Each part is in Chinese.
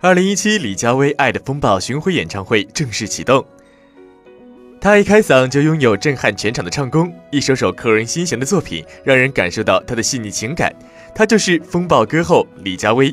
二零一七李佳薇《爱的风暴》巡回演唱会正式启动。她一开嗓就拥有震撼全场的唱功，一首首扣人心弦的作品，让人感受到她的细腻情感。她就是风暴歌后李佳薇。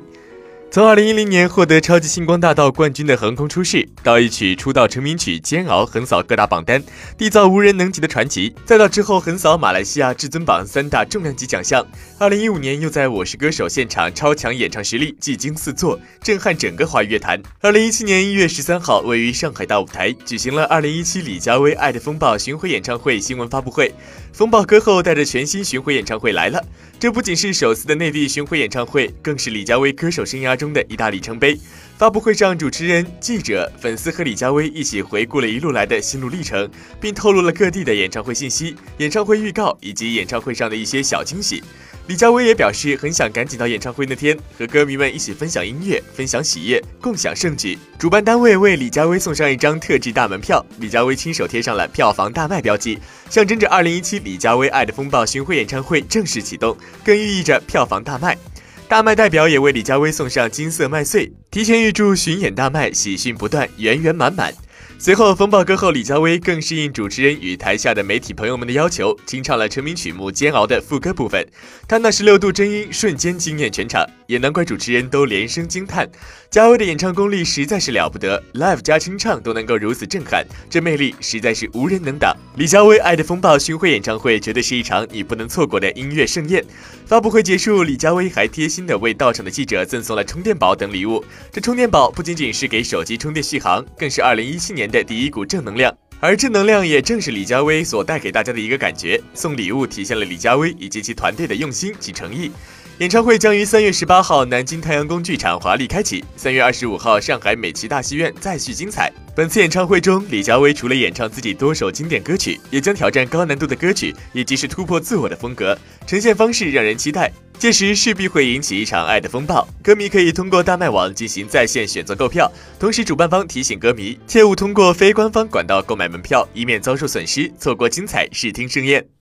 从二零一零年获得超级星光大道冠军的横空出世，到一曲出道成名曲《煎熬》横扫各大榜单，缔造无人能及的传奇，再到之后横扫马来西亚至尊榜三大重量级奖项，二零一五年又在我是歌手现场超强演唱实力，技惊四座，震撼整个华语乐坛。二零一七年一月十三号，位于上海大舞台举行了二零一七李佳薇《爱的风暴》巡回演唱会新闻发布会，风暴歌后带着全新巡回演唱会来了。这不仅是首次的内地巡回演唱会，更是李佳薇歌手生涯中中的一大里程碑。发布会上，主持人、记者、粉丝和李佳薇一起回顾了一路来的心路历程，并透露了各地的演唱会信息、演唱会预告以及演唱会上的一些小惊喜。李佳薇也表示，很想赶紧到演唱会那天，和歌迷们一起分享音乐、分享喜悦、共享盛举。主办单位为李佳薇送上一张特制大门票，李佳薇亲手贴上了票房大卖标记，象征着2017李佳薇《爱的风暴》巡回演唱会正式启动，更寓意着票房大卖。大麦代表也为李佳薇送上金色麦穗，提前预祝巡演大麦，喜讯不断，圆圆满满。随后，风暴歌后李佳薇更是应主持人与台下的媒体朋友们的要求，清唱了成名曲目《煎熬》的副歌部分。她那十六度真音瞬间惊艳全场，也难怪主持人都连声惊叹：佳薇的演唱功力实在是了不得，live 加清唱都能够如此震撼，这魅力实在是无人能挡。李佳薇《爱的风暴》巡回演唱会绝对是一场你不能错过的音乐盛宴。发布会结束，李佳薇还贴心的为到场的记者赠送了充电宝等礼物。这充电宝不仅仅是给手机充电续航，更是二零一七年年。的第一股正能量，而正能量也正是李佳薇所带给大家的一个感觉。送礼物体现了李佳薇以及其团队的用心及诚意。演唱会将于三月十八号南京太阳宫剧场华丽开启，三月二十五号上海美琪大戏院再续精彩。本次演唱会中，李佳薇除了演唱自己多首经典歌曲，也将挑战高难度的歌曲，以及是突破自我的风格，呈现方式让人期待。届时势必会引起一场爱的风暴，歌迷可以通过大麦网进行在线选择购票。同时，主办方提醒歌迷切勿通过非官方管道购买门票，以免遭受损失，错过精彩视听盛宴。